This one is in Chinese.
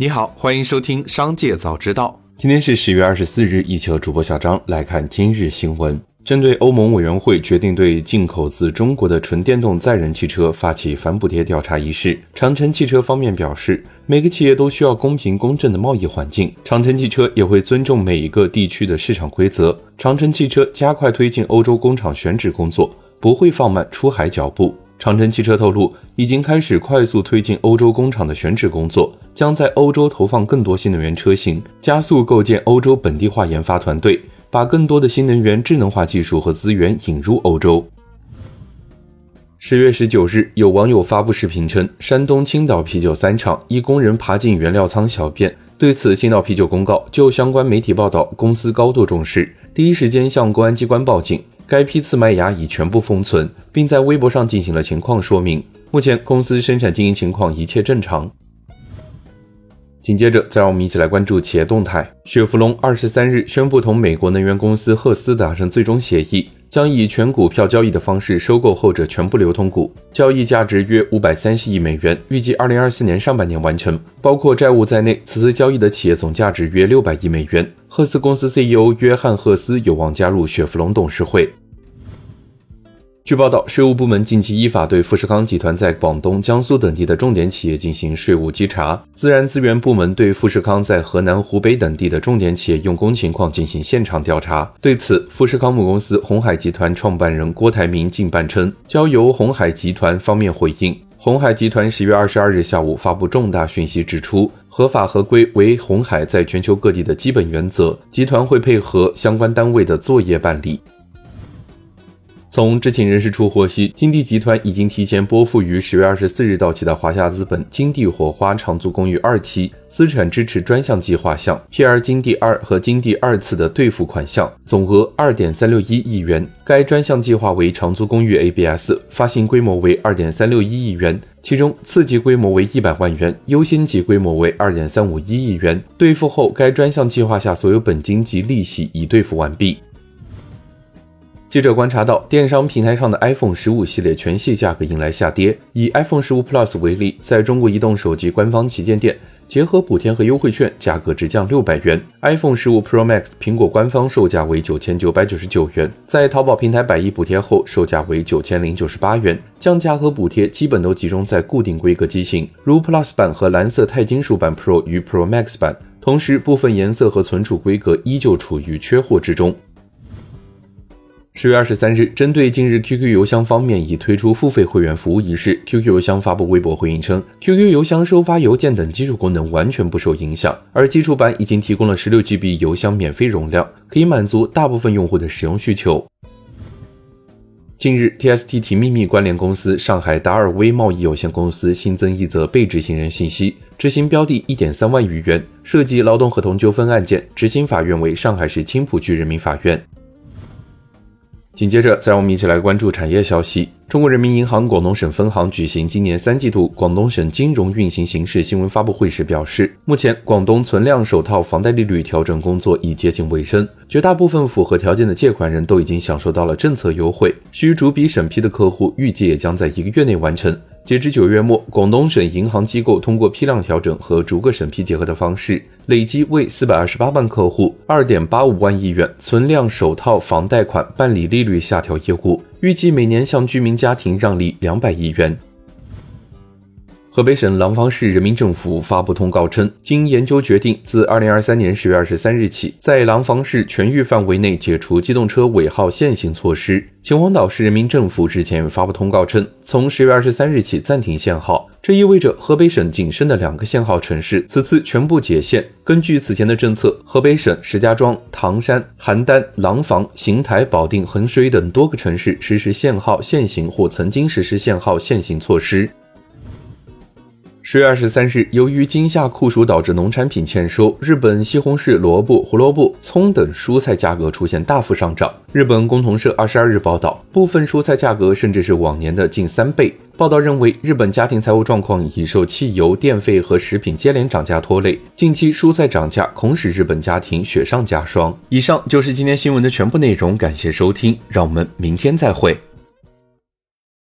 你好，欢迎收听《商界早知道》。今天是十月二十四日，一起和主播小张来看今日新闻。针对欧盟委员会决定对进口自中国的纯电动载人汽车发起反补贴调查一事，长城汽车方面表示，每个企业都需要公平公正的贸易环境，长城汽车也会尊重每一个地区的市场规则。长城汽车加快推进欧洲工厂选址工作，不会放慢出海脚步。长城汽车透露，已经开始快速推进欧洲工厂的选址工作，将在欧洲投放更多新能源车型，加速构建欧洲本地化研发团队，把更多的新能源智能化技术和资源引入欧洲。十月十九日，有网友发布视频称，山东青岛啤酒三厂一工人爬进原料仓小便。对此，青岛啤酒公告，就相关媒体报道，公司高度重视，第一时间向公安机关报警。该批次麦芽已全部封存，并在微博上进行了情况说明。目前公司生产经营情况一切正常。紧接着，再让我们一起来关注企业动态。雪佛龙二十三日宣布同美国能源公司赫斯达成最终协议，将以全股票交易的方式收购后者全部流通股，交易价值约五百三十亿美元，预计二零二四年上半年完成。包括债务在内，此次交易的企业总价值约六百亿美元。赫斯公司 CEO 约翰赫斯有望加入雪佛龙董事会。据报道，税务部门近期依法对富士康集团在广东、江苏等地的重点企业进行税务稽查。自然资源部门对富士康在河南、湖北等地的重点企业用工情况进行现场调查。对此，富士康母公司红海集团创办人郭台铭近半称，交由红海集团方面回应。红海集团十月二十二日下午发布重大讯息，指出合法合规为红海在全球各地的基本原则，集团会配合相关单位的作业办理。从知情人士处获悉，金地集团已经提前拨付于十月二十四日到期的华夏资本金地火花长租公寓二期资产支持专项计划项 （PR 金地二）和金地二次的兑付款项，总额二点三六一亿元。该专项计划为长租公寓 ABS，发行规模为二点三六一亿元，其中次级规模为一百万元，优先级规模为二点三五一亿元。兑付后，该专项计划下所有本金及利息已兑付完毕。记者观察到，电商平台上的 iPhone 十五系列全系价格迎来下跌。以 iPhone 十五 Plus 为例，在中国移动手机官方旗舰店，结合补贴和优惠券，价格直降六百元。iPhone 十五 Pro Max 苹果官方售价为九千九百九十九元，在淘宝平台百亿补贴后，售价为九千零九十八元。降价和补贴基本都集中在固定规格机型，如 Plus 版和蓝色钛金属版 Pro 与 Pro Max 版。同时，部分颜色和存储规格依旧处于缺货之中。十月二十三日，针对近日 QQ 邮箱方面已推出付费会员服务一事，QQ 邮箱发布微博回应称，QQ 邮箱收发邮件等基础功能完全不受影响，而基础版已经提供了十六 GB 邮箱免费容量，可以满足大部分用户的使用需求。近日，TST 提秘密关联公司上海达尔威贸易有限公司新增一则被执行人信息，执行标的一点三万余元，涉及劳动合同纠纷案件，执行法院为上海市青浦区人民法院。紧接着，再让我们一起来关注产业消息。中国人民银行广东省分行举行今年三季度广东省金融运行形势新闻发布会时表示，目前广东存量首套房贷利率调整工作已接近尾声，绝大部分符合条件的借款人都已经享受到了政策优惠，需逐笔审批的客户预计也将在一个月内完成。截至九月末，广东省银行机构通过批量调整和逐个审批结合的方式，累计为四百二十八万客户、二点八五万亿元存量首套房贷款办理利率下调业务，预计每年向居民家庭让利两百亿元。河北省廊坊市人民政府发布通告称，经研究决定，自二零二三年十月二十三日起，在廊坊市全域范围内解除机动车尾号限行措施。秦皇岛市人民政府日前发布通告称，从十月二十三日起暂停限号，这意味着河北省仅剩的两个限号城市此次全部解限。根据此前的政策，河北省石家庄、唐山、邯郸、廊坊、邢台、保定、衡水等多个城市实施限号限行或曾经实施限号限行措施。十月二十三日，由于今夏酷暑导致农产品欠收，日本西红柿、萝卜、胡萝卜、葱等蔬菜价格出现大幅上涨。日本共同社二十二日报道，部分蔬菜价格甚至是往年的近三倍。报道认为，日本家庭财务状况已受汽油、电费和食品接连涨价拖累，近期蔬菜涨价恐使日本家庭雪上加霜。以上就是今天新闻的全部内容，感谢收听，让我们明天再会。